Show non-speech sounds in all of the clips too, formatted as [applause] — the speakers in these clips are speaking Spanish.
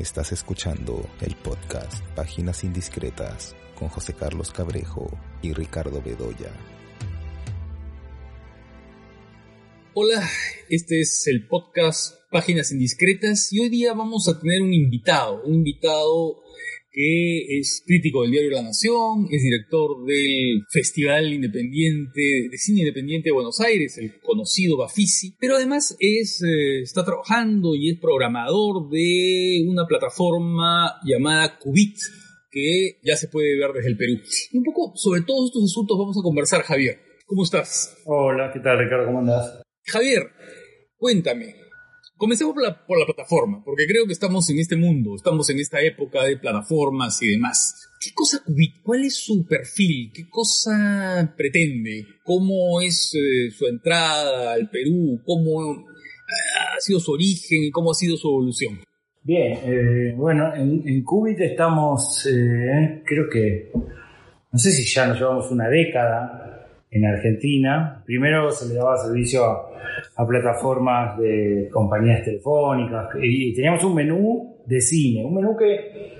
Estás escuchando el podcast Páginas Indiscretas con José Carlos Cabrejo y Ricardo Bedoya. Hola, este es el podcast Páginas Indiscretas y hoy día vamos a tener un invitado, un invitado que es crítico del diario La Nación, es director del Festival Independiente de Cine Independiente de Buenos Aires, el conocido Bafisi, pero además es, eh, está trabajando y es programador de una plataforma llamada Cubit, que ya se puede ver desde el Perú. Y un poco sobre todos estos asuntos vamos a conversar, Javier. ¿Cómo estás? Hola, ¿qué tal Ricardo? ¿Cómo andas? Javier, cuéntame, Comencemos por la, plataforma, porque creo que estamos en este mundo, estamos en esta época de plataformas y demás. ¿Qué cosa Qubit? ¿Cuál es su perfil? ¿Qué cosa pretende? ¿Cómo es eh, su entrada al Perú? ¿Cómo ha sido su origen y cómo ha sido su evolución? Bien, eh, bueno, en, en, Qubit estamos, eh, creo que, no sé si ya nos llevamos una década en Argentina. Primero se le daba servicio a a plataformas de compañías telefónicas y teníamos un menú de cine, un menú que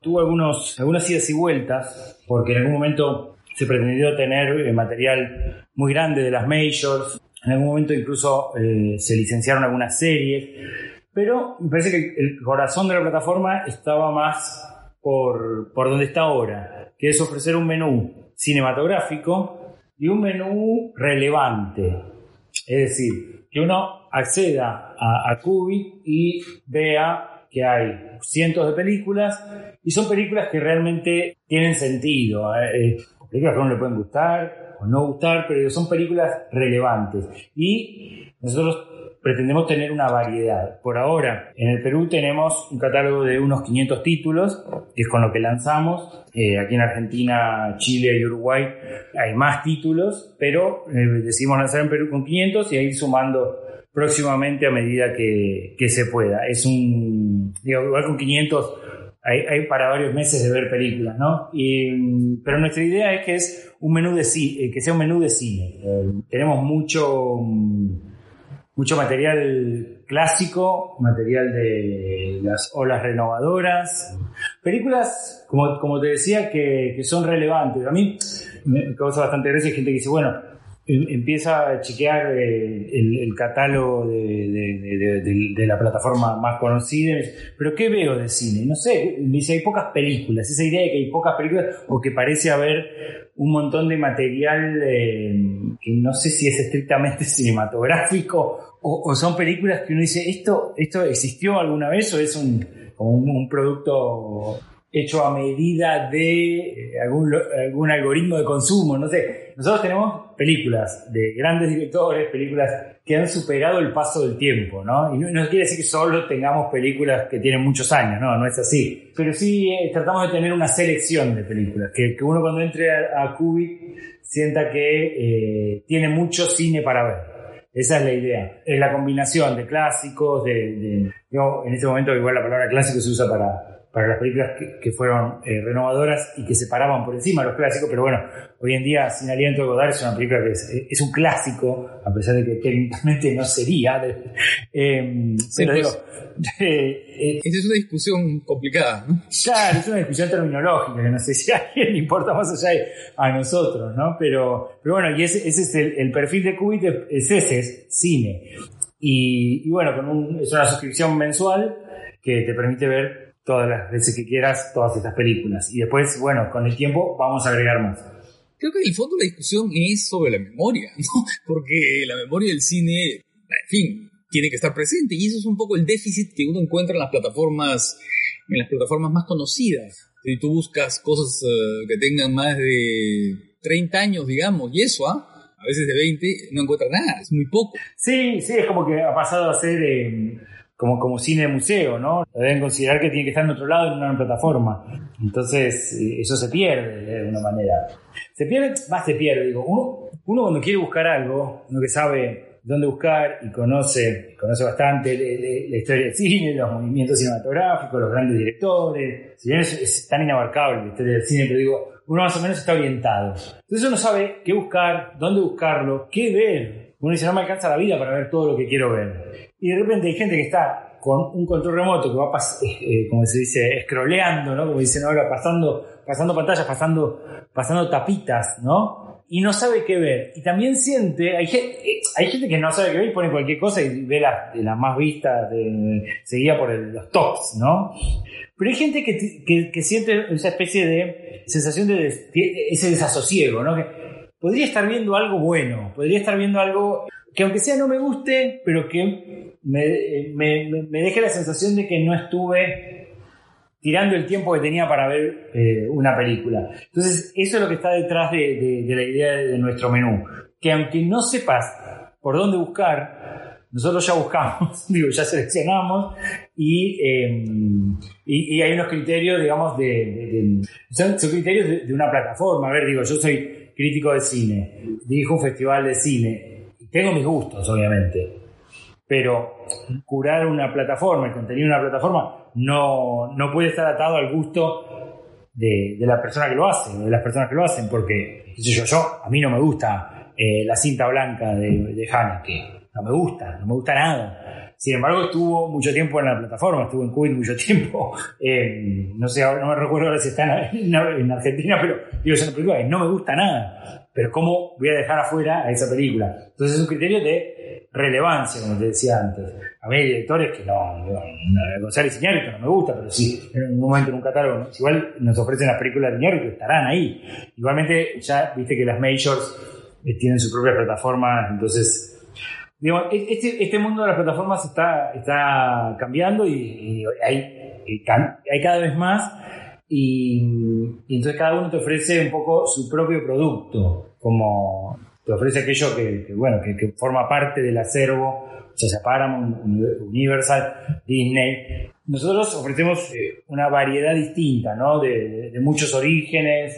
tuvo algunos, algunas idas y vueltas, porque en algún momento se pretendió tener eh, material muy grande de las majors, en algún momento incluso eh, se licenciaron algunas series, pero me parece que el corazón de la plataforma estaba más por, por donde está ahora, que es ofrecer un menú cinematográfico y un menú relevante. Es decir, que uno acceda a, a y vea que hay cientos de películas y son películas que realmente tienen sentido. ¿eh? Eh, películas que a uno le pueden gustar o no gustar, pero son películas relevantes. Y nosotros pretendemos tener una variedad. Por ahora, en el Perú tenemos un catálogo de unos 500 títulos, que es con lo que lanzamos. Eh, aquí en Argentina, Chile y Uruguay hay más títulos, pero eh, decidimos lanzar en Perú con 500 y a ir sumando próximamente a medida que, que se pueda. Es un, digo, igual con 500 hay, hay, para varios meses de ver películas, ¿no? Y, pero nuestra idea es que es un menú de cine, que sea un menú de cine. Eh, tenemos mucho mucho material clásico, material de las olas renovadoras, películas, como, como te decía, que, que son relevantes. A mí me causa bastante gracia gente que dice, bueno, empieza a chequear eh, el, catálogo de, la plataforma más conocida, pero ¿qué veo de cine? No sé, dice, hay pocas películas, esa idea de que hay pocas películas o que parece haber un montón de material eh, que no sé si es estrictamente [laughs] cinematográfico o, son películas que uno dice, ¿esto, esto existió alguna vez o es un, un, producto hecho a medida de eh, algún, algún algoritmo de consumo? No sé, nosotros tenemos películas de grandes directores, películas que han superado el paso del tiempo, ¿no? Y no, quiere decir que solo tengamos películas que tienen muchos años, no, no es así. Pero sí eh, tratamos de tener una selección de películas, que, que uno cuando entre a, a sienta que eh, tiene mucho cine para ver. Esa es la idea. Es la combinación de clásicos, de, de en este momento igual la palabra clásico se usa para, para las películas que, fueron eh, renovadoras y que se paraban por encima de los clásicos, pero bueno, hoy en día Sin Aliento de Godard es una película que es, un clásico, a pesar de que técnicamente no sería. [laughs] Eh, pero digo, [laughs] eh, Esa es una discusión complicada, ¿no? Claro, es una discusión terminológica, que no sé si a alguien le importa más allá de a nosotros, ¿no? Pero, pero bueno, y ese, ese es el, perfil de Qubit, es ese, es cine. Y, y bueno, con un, es una suscripción mensual que te permite ver todas las veces que quieras todas estas películas. Y después, bueno, con el tiempo vamos a agregar más. Creo que en el fondo la discusión es sobre la memoria, [laughs] ¿no? Porque la memoria del cine, en fin, tiene que estar presente y eso es un poco el déficit que uno encuentra en las plataformas, en las plataformas más conocidas. Si tú buscas cosas uh, que tengan más de 30 años, digamos, y eso, ¿ah? A veces de 20, no encuentras nada, es muy poco. Sí, sí, es como que ha pasado a ser... Eh como, como cine de museo, ¿no? Deben considerar que tiene que estar en otro lado en una plataforma. Entonces, eh, eso se pierde de alguna manera. Se pierde, más se pierde, digo. Uno, uno cuando quiere buscar algo, uno que sabe dónde buscar y conoce, conoce bastante la historia del cine, los movimientos cinematográficos, los grandes directores. Si bien es, tan inabarcable la historia del cine, pero digo, uno más o menos está orientado. Entonces uno sabe qué buscar, dónde buscarlo, qué ver. Uno dice, no me alcanza la vida para ver todo lo que quiero ver. Y de repente hay gente que está con un control remoto que va, eh, como se dice, scrolleando, ¿no? Como dicen ahora, pasando, pasando pantallas, pasando, pasando tapitas, ¿no? Y no sabe qué ver. Y también siente, hay, hay gente que no sabe qué ver y pone cualquier cosa y ve las la más vistas, seguida por los tops, ¿no? Pero hay gente que, que, siente esa especie de sensación de, ese desasosiego, ¿no? Que podría estar viendo algo bueno, podría estar viendo algo que aunque sea no me guste, pero que me, deje la sensación de que no estuve tirando el tiempo que tenía para ver eh, una película. Entonces, eso es lo que está detrás de, la idea de nuestro menú. Que aunque no sepas por dónde buscar, nosotros ya buscamos, [laughs] digo, ya seleccionamos y, em, y, hay unos criterios, digamos, de, son, criterios de, una plataforma. A ver, digo, yo soy crítico de cine, dirijo un festival de cine tengo mis gustos, obviamente, pero curar una plataforma, el contenido de una plataforma, no, no puede estar atado al gusto de, la persona que lo hace, de las personas que lo hacen, porque, yo, yo, a mí no me gusta eh, la cinta blanca de, de Haneke, no me gusta, no me gusta nada. Sin embargo, estuvo mucho tiempo en la plataforma, estuvo en COVID mucho [laughs] tiempo. Eh, no sé, no me recuerdo ahora si está en, en Argentina, pero digo, es una película que no me gusta nada pero ¿cómo voy a dejar afuera a esa película? Entonces es un criterio de relevancia, como te decía antes. A mí hay directores que no, González Iñárritu no me gusta, pero sí, en un momento en un catálogo, igual nos ofrecen las películas de Iñárritu, estarán ahí. Igualmente, ya viste que las majors eh, tienen su propia plataforma, entonces digamos, e-, este, este mundo de las plataformas está, está cambiando y, hay, hay, cada vez más y, entonces cada uno te ofrece un poco su propio producto, como te ofrece aquello que, bueno, que, forma parte del acervo, ya sea Paramount, Universal, Disney. Nosotros ofrecemos eh, una variedad distinta, ¿no? De, muchos orígenes,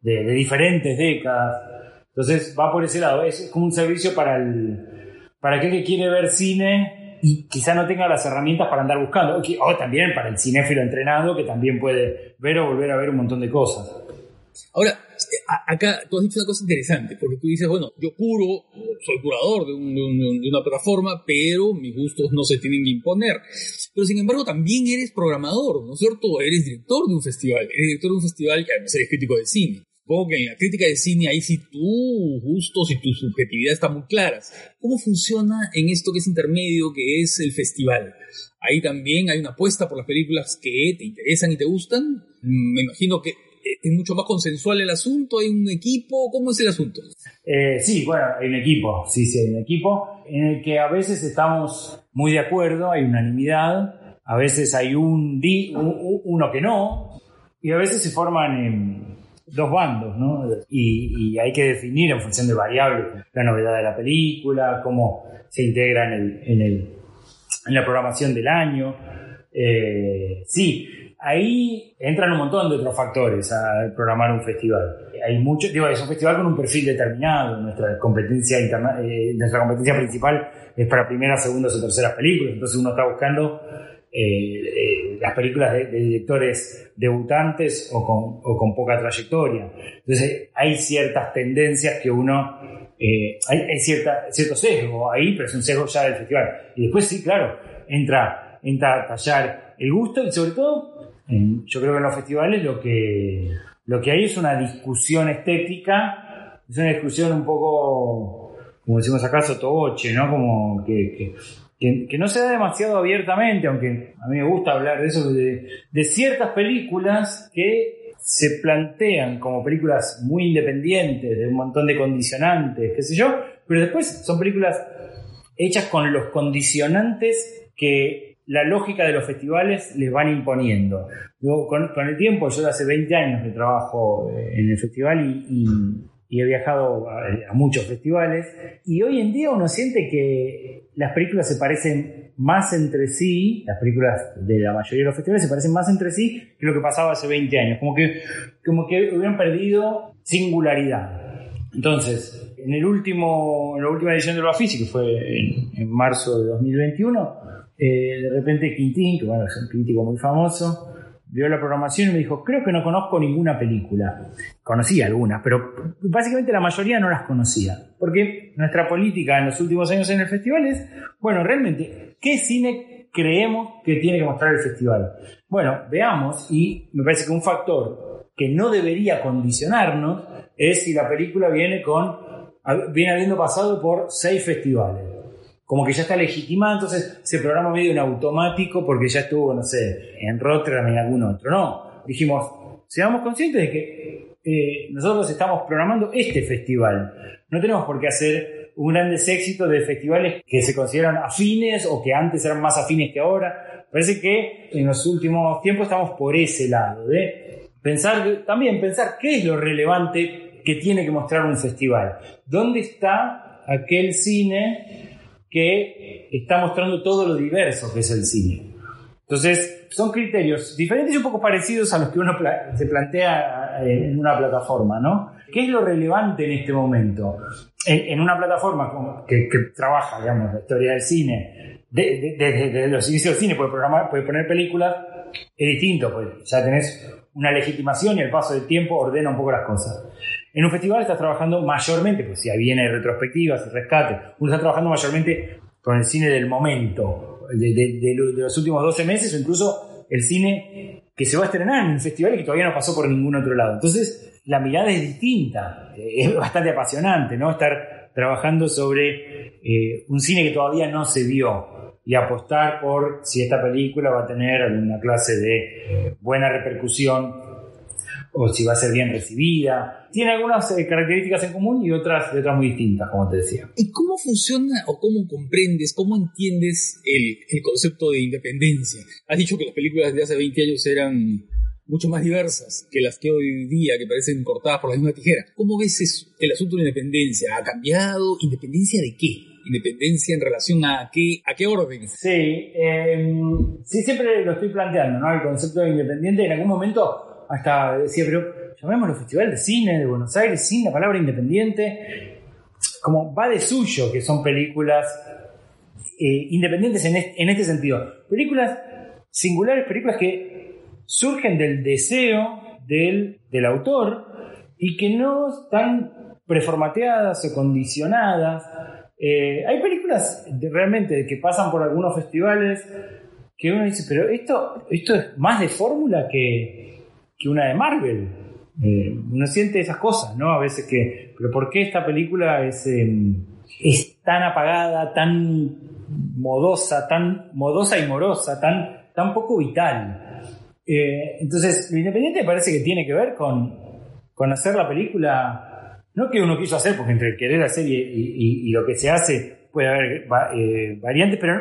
de, diferentes décadas. Entonces va por ese lado, es como un servicio para el, para aquel que quiere ver cine y quizá no tenga las herramientas para andar buscando. O también para el cinéfilo entrenado que también puede ver o volver a ver un montón de cosas. Ahora, acá tú has dicho una cosa interesante, porque tú dices, bueno, yo curo, soy curador de, de, una plataforma, pero mis gustos no se tienen que imponer. Pero sin embargo, también eres programador, ¿no es cierto? Eres director de un festival, eres director de un festival que además eres crítico de cine. Supongo que en la crítica de cine ahí sí tus gustos y tu subjetividad están muy claras. ¿Cómo funciona en esto que es intermedio, que es el festival? Ahí también hay una apuesta por las películas que te interesan y te gustan. Me imagino que es mucho más consensual el asunto, hay un equipo, ¿cómo es el asunto? Eh, sí, bueno, hay un equipo, sí, sí, hay un equipo en el que a veces estamos muy de acuerdo, hay unanimidad, a veces hay un, di, uno que no, y a veces se forman en dos bandos, ¿no? Y, hay que definir en función de variables la novedad de la película, cómo se integra en, el, en, el, en la programación del año. Eh, sí, ahí entran un montón de otros factores a programar un festival. Hay mucho, digo, es un festival con un perfil determinado. Nuestra competencia interna, eh, nuestra competencia principal es para primeras, segundas o terceras películas. Entonces uno está buscando eh, eh, las películas de, directores debutantes o con, o con, poca trayectoria. Entonces hay ciertas tendencias que uno... Eh, hay, cierta, cierto sesgo ahí, pero es un sesgo ya del festival. Y después sí, claro, entra, entra a tallar el gusto y sobre todo, yo creo que en los festivales lo que, lo que hay es una discusión estética, es una discusión un poco, como decimos acá, sotoboche, ¿no? Como que no se da demasiado abiertamente, aunque a mí me gusta hablar de eso, de, ciertas películas que se plantean como películas muy independientes, de un montón de condicionantes, qué sé yo, pero después son películas hechas con los condicionantes que la lógica de los festivales les van imponiendo. con, el tiempo, yo hace 20 años que trabajo eh, en el festival y he viajado a, muchos festivales y hoy en día uno siente que las películas se parecen más entre sí, las películas de la mayoría de los festivales se parecen más entre sí que lo que pasaba hace 20 años, como que, como que hubieran perdido singularidad. Entonces, en, el último, en la última edición de Bafisi, que fue en, marzo de 2021, eh, de repente Quintín, que bueno, es un crítico muy famoso, vio la programación y me dijo, creo que no conozco ninguna película. Conocía algunas, pero básicamente la mayoría no las conocía. Porque nuestra política en los últimos años en el festival es, bueno, realmente, ¿qué cine creemos que tiene que mostrar el festival? Bueno, veamos, y me parece que un factor que no debería condicionarnos es si la película viene con viene habiendo pasado por seis festivales. Como que ya está legitimada, entonces se programa medio en automático porque ya estuvo, no sé, en Rotterdam en algún otro. No, dijimos, seamos conscientes de que eh, nosotros estamos programando este festival. No tenemos por qué hacer un gran éxito de festivales que se consideran afines o que antes eran más afines que ahora. Parece que en los últimos tiempos estamos por ese lado de pensar, también pensar qué es lo relevante que tiene que mostrar un festival. ¿Dónde está aquel cine que está mostrando todo lo diverso que es el cine? Entonces, son criterios diferentes y un poco parecidos a los que uno se plantea eh, en una plataforma, ¿no? ¿Qué es lo relevante en este momento? En, una plataforma que, trabaja, digamos, la historia del cine, desde los inicios del cine, puede, programar, puede poner películas, es distinto, pues ya tenés una legitimación y el paso del tiempo ordena un poco las cosas. En un festival estás trabajando mayormente, pues si viene retrospectivas rescate, uno está trabajando mayormente con el cine del momento, de, los últimos 12 meses o incluso el cine que se va a estrenar en un festival y que todavía no pasó por ningún otro lado. Entonces, la mirada es distinta, es bastante apasionante, ¿no? Estar trabajando sobre eh, un cine que todavía no se vio y apostar por si esta película va a tener alguna clase de buena repercusión o si va a ser bien recibida. Tiene algunas eh, características en común y otras, otras muy distintas, como te decía. ¿Y cómo funciona o cómo comprendes, cómo entiendes el, el concepto de independencia? Has dicho que las películas de hace 20 años eran mucho más diversas que las que hoy día, que parecen cortadas por la misma tijera. ¿Cómo ves eso? El asunto de la independencia, ¿ha cambiado? ¿Independencia de qué? ¿Independencia en relación a qué, a qué orden? Sí, em, sí, siempre lo estoy planteando, ¿no? El concepto de independiente en algún momento hasta decía, pero llamémoslo Festival de Cine de Buenos Aires sin la palabra independiente. Como va de suyo que son películas eh, independientes en este, sentido. Películas singulares, películas que surgen del deseo del, autor y que no están preformateadas o condicionadas. Eh, hay películas realmente que pasan por algunos festivales que uno dice, pero esto, esto es más de fórmula que, que una de Marvel. Eh, uno siente esas cosas, ¿no? A veces que, pero ¿por qué esta película es, em, es tan apagada, tan modosa, tan modosa y morosa, tan, tan poco vital? Eh, entonces, lo independiente parece que tiene que ver con, con hacer la película, no que uno quiso hacer, porque entre querer hacer y, y, lo que se hace puede haber eh, variantes, pero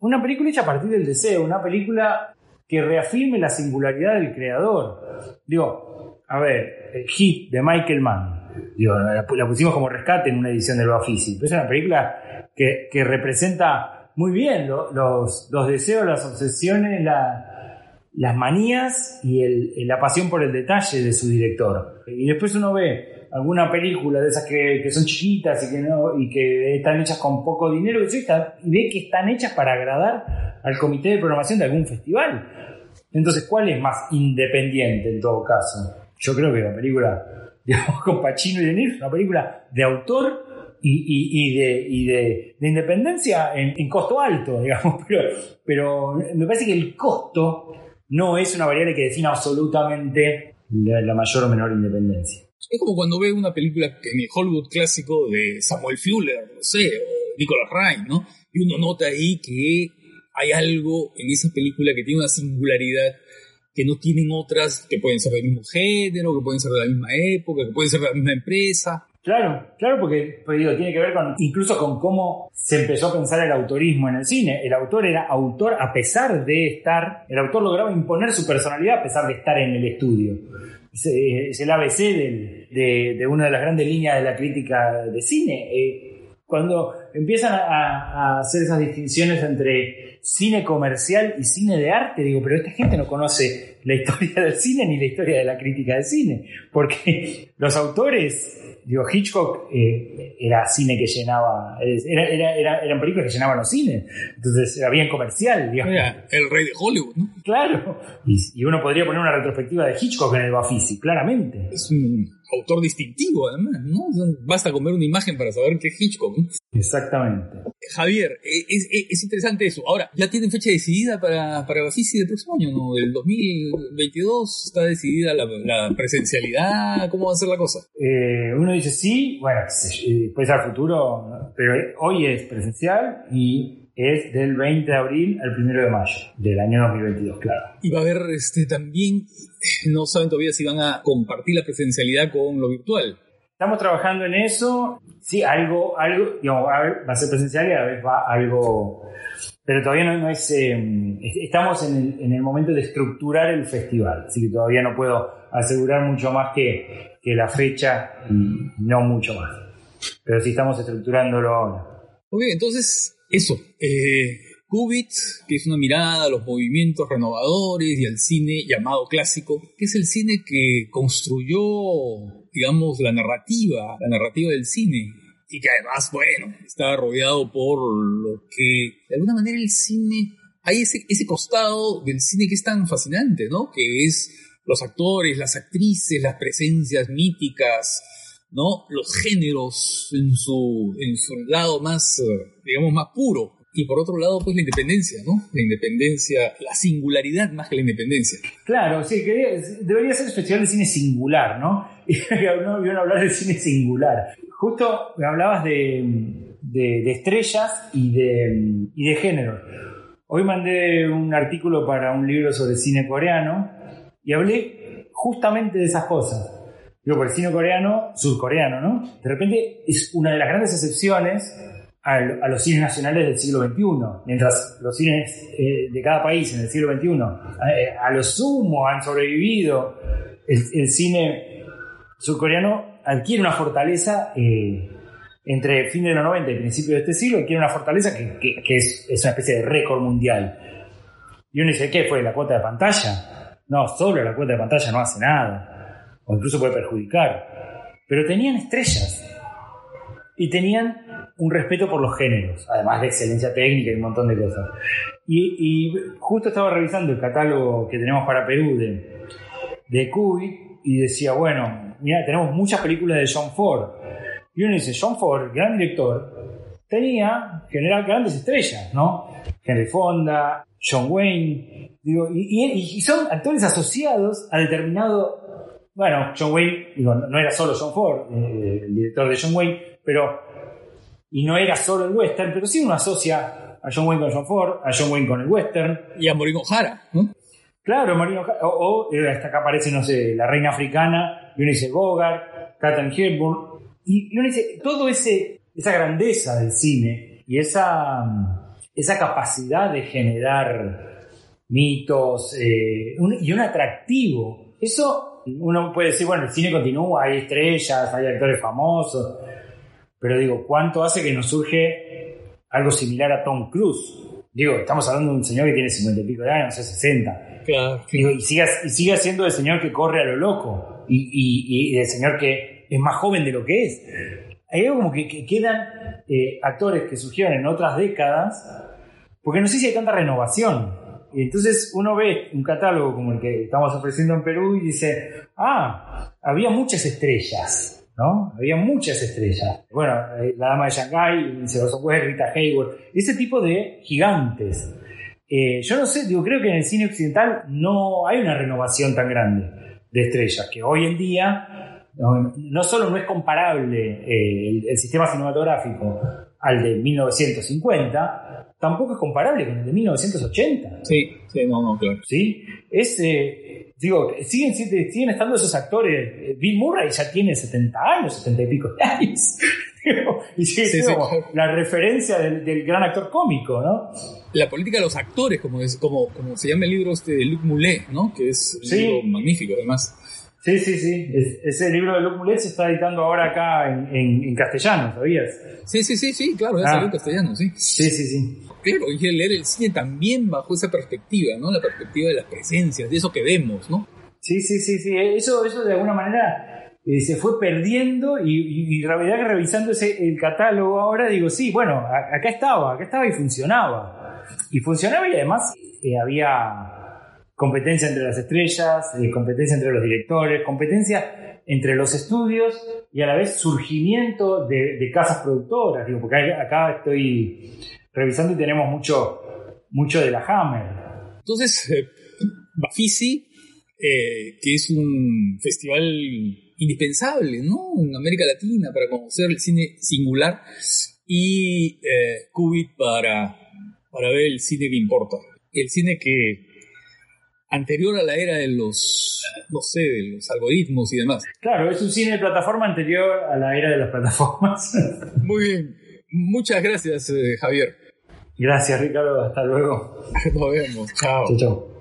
una película hecha a partir del deseo, una película que reafirme la singularidad del creador. Digo, a ver, Hit de Michael Mann, digo, la, pusimos como rescate en una edición del Bafisi, pero es una película que, representa muy bien los, deseos, las obsesiones, las manías y la pasión por el detalle de su director. Y después uno ve alguna película de esas que, son chiquitas y que, no, y que están hechas con poco dinero y ve que están hechas para agradar al comité de programación de algún festival. Entonces, ¿cuál es más independiente en todo caso? Yo creo que la película, digamos, [laughs] con Pacino y De Niro, una película de autor y, de, independencia en, costo alto, digamos, [laughs] pero, me parece que el costo no es una variable que defina absolutamente la, mayor o menor independencia. Es como cuando ves una película en el Hollywood clásico de Samuel Fuller, no sé, o Nicholas Ryan, ¿no? Y uno nota ahí que hay algo en esa película que tiene una singularidad que no tienen otras que pueden ser del mismo género, que pueden ser de la misma época, que pueden ser de la misma empresa. Claro, claro, porque pues digo, tiene que ver con incluso con cómo se empezó a pensar el autorismo en el cine. El autor era autor a pesar de estar, el autor lograba imponer su personalidad a pesar de estar en el estudio. Es, el ABC de, una de las grandes líneas de la crítica de cine. Eh, cuando empiezan a, hacer esas distinciones entre cine comercial y cine de arte, digo, pero esta gente no conoce la historia del cine ni la historia de la crítica de cine, porque los autores, digo, Hitchcock eh, era cine que llenaba, era, eran películas que llenaban los cines, entonces era bien comercial, digamos. Era el rey de Hollywood, ¿no? Claro, y, uno podría poner una retrospectiva de Hitchcock en el Bafisi, claramente. Es un autor distintivo, además, ¿no? Basta con ver una imagen para saber que es Hitchcock. Exactamente. Javier, e, es, es, interesante eso. Ahora, ¿ya tienen fecha decidida para, para Bafisi del próximo año? ¿no? ¿Del 2022 está decidida la, presencialidad? ¿Cómo va a ser la cosa? Eh, uno dice sí, bueno, puede ser futuro, pero hoy es presencial y es del 20 de abril al 1 de mayo del año 2022, claro. Y va a haber este, también, no saben todavía si van a compartir la presencialidad con lo virtual. Estamos trabajando en eso. Sí, algo, algo, digamos, va a ser presencial y a veces va algo. Pero todavía no, es. Em, estamos en el, momento de estructurar el festival, así que todavía no puedo asegurar mucho más que, que la fecha y no mucho más. Pero sí estamos estructurándolo ahora. Ok, entonces, eso. Eh, Qubit, que es una mirada a los movimientos renovadores y al cine llamado clásico, que es el cine que construyó, digamos, la narrativa, la narrativa del cine, y que además, bueno, está rodeado por lo que, de alguna manera, el cine, hay ese, ese costado del cine que es tan fascinante, ¿no? Que es los actores, las actrices, las presencias míticas, ¿no? Los géneros en su, en su lado más, digamos, más puro y por otro lado, pues la independencia, ¿no? La independencia, la singularidad más que la independencia. Claro, sí, que debería ser el festival de cine singular, ¿no? [laughs] Y no iban a hablar del cine singular. Justo me hablabas de, de, estrellas y de, y de género. Hoy mandé un artículo para un libro sobre cine coreano y hablé justamente de esas cosas. Digo, por el cine coreano, surcoreano, ¿no? De repente es una de las grandes excepciones a, los cines nacionales del siglo XXI, mientras los cines eh, de cada país en el siglo XXI eh, a lo sumo han sobrevivido, el, cine surcoreano adquiere una fortaleza eh, entre fin de los 90 y principio de este siglo, adquiere una fortaleza que, es, una especie de récord mundial. Y uno dice, ¿qué fue? ¿La cuota de pantalla? No, solo la cuota de pantalla no hace nada, o incluso puede perjudicar. Pero tenían estrellas y tenían un respeto por los géneros, además de excelencia técnica y un montón de cosas. Y, justo estaba revisando el catálogo que tenemos para Perú de, de y decía, bueno, mira, tenemos muchas películas de John Ford. Y uno dice, John Ford, gran director, tenía grandes estrellas, ¿no? Henry Fonda, John Wayne, digo, y, son actores asociados a determinado, bueno, John Wayne, digo, no era solo John Ford, eh, el director de John Wayne, pero y no era solo el western, pero sí uno asocia a John Wayne con John Ford, a John Wayne con el western. Y a Morino Jara, Claro, Morino Jara, o, hasta acá aparece, no sé, la reina africana, y uno dice Bogart, Catherine Hepburn, y, uno dice, todo ese, esa grandeza del cine y esa, esa capacidad de generar mitos eh, y un atractivo, eso uno puede decir, bueno, el cine continúa, hay estrellas, hay actores famosos, pero digo, ¿cuánto hace que nos surge algo similar a Tom Cruise? Digo, estamos hablando de un señor que tiene 50 y pico de años, no sé, 60. Claro. Digo, y sigue, y sigue siendo el señor que corre a lo loco. Y, y, el señor que es más joven de lo que es. Hay algo como que, quedan eh, actores que surgieron en otras décadas, porque no sé si hay tanta renovación. Y entonces uno ve un catálogo como el que estamos ofreciendo en Perú y dice, ah, había muchas estrellas había muchas estrellas. Bueno, eh, la dama de Shanghai, Sebastian West, Rita Hayward, ese tipo de gigantes. Eh, yo no sé, digo, creo que en el cine occidental no hay una renovación tan grande de estrellas, que hoy en día no, solo no es comparable eh, el, sistema cinematográfico al de 1950, tampoco es comparable con el de 1980. Sí, sí, no, no, claro. ¿Sí? Es, digo, siguen, siguen estando esos actores. Bill Murray ya tiene 70 años, 70 y pico de años. [laughs] y sigue siendo la referencia del, gran actor cómico, ¿no? La política de los actores, como, es, como, como se llama el libro este de Luc Moulet, ¿no? Que es un libro magnífico, además. Sí, sí, sí. ese libro de Luc Moulet se está editando ahora acá en, en, castellano, ¿sabías? Sí, sí, sí, sí, claro, ya ah. salió en castellano, sí. Sí, sí, sí claro, y leer el cine también bajo esa perspectiva, ¿no? La perspectiva de las presencias, de eso que vemos, ¿no? Sí, sí, sí, sí. Eso, eso de alguna manera eh, se fue perdiendo y, verdad que revisando ese, el catálogo ahora digo, sí, bueno, acá estaba, acá estaba y funcionaba. Y funcionaba y además eh, había competencia entre las estrellas, eh, competencia entre los directores, competencia entre los estudios y a la vez surgimiento de, casas productoras. Digo, porque acá estoy revisando y tenemos mucho, mucho de la Hammer. Entonces, eh, Bafisi, eh, que es un festival indispensable ¿no? en América Latina para conocer el cine singular, y eh, Qubit para, para ver el cine que importa. El cine que anterior a la era de los, no sé, de los algoritmos y demás. Claro, es un cine de plataforma anterior a la era de las plataformas. [laughs] Muy bien. Muchas gracias, eh, Javier. Gracias, Ricardo. Hasta luego. [laughs] Nos vemos. Chao. Chao, chao.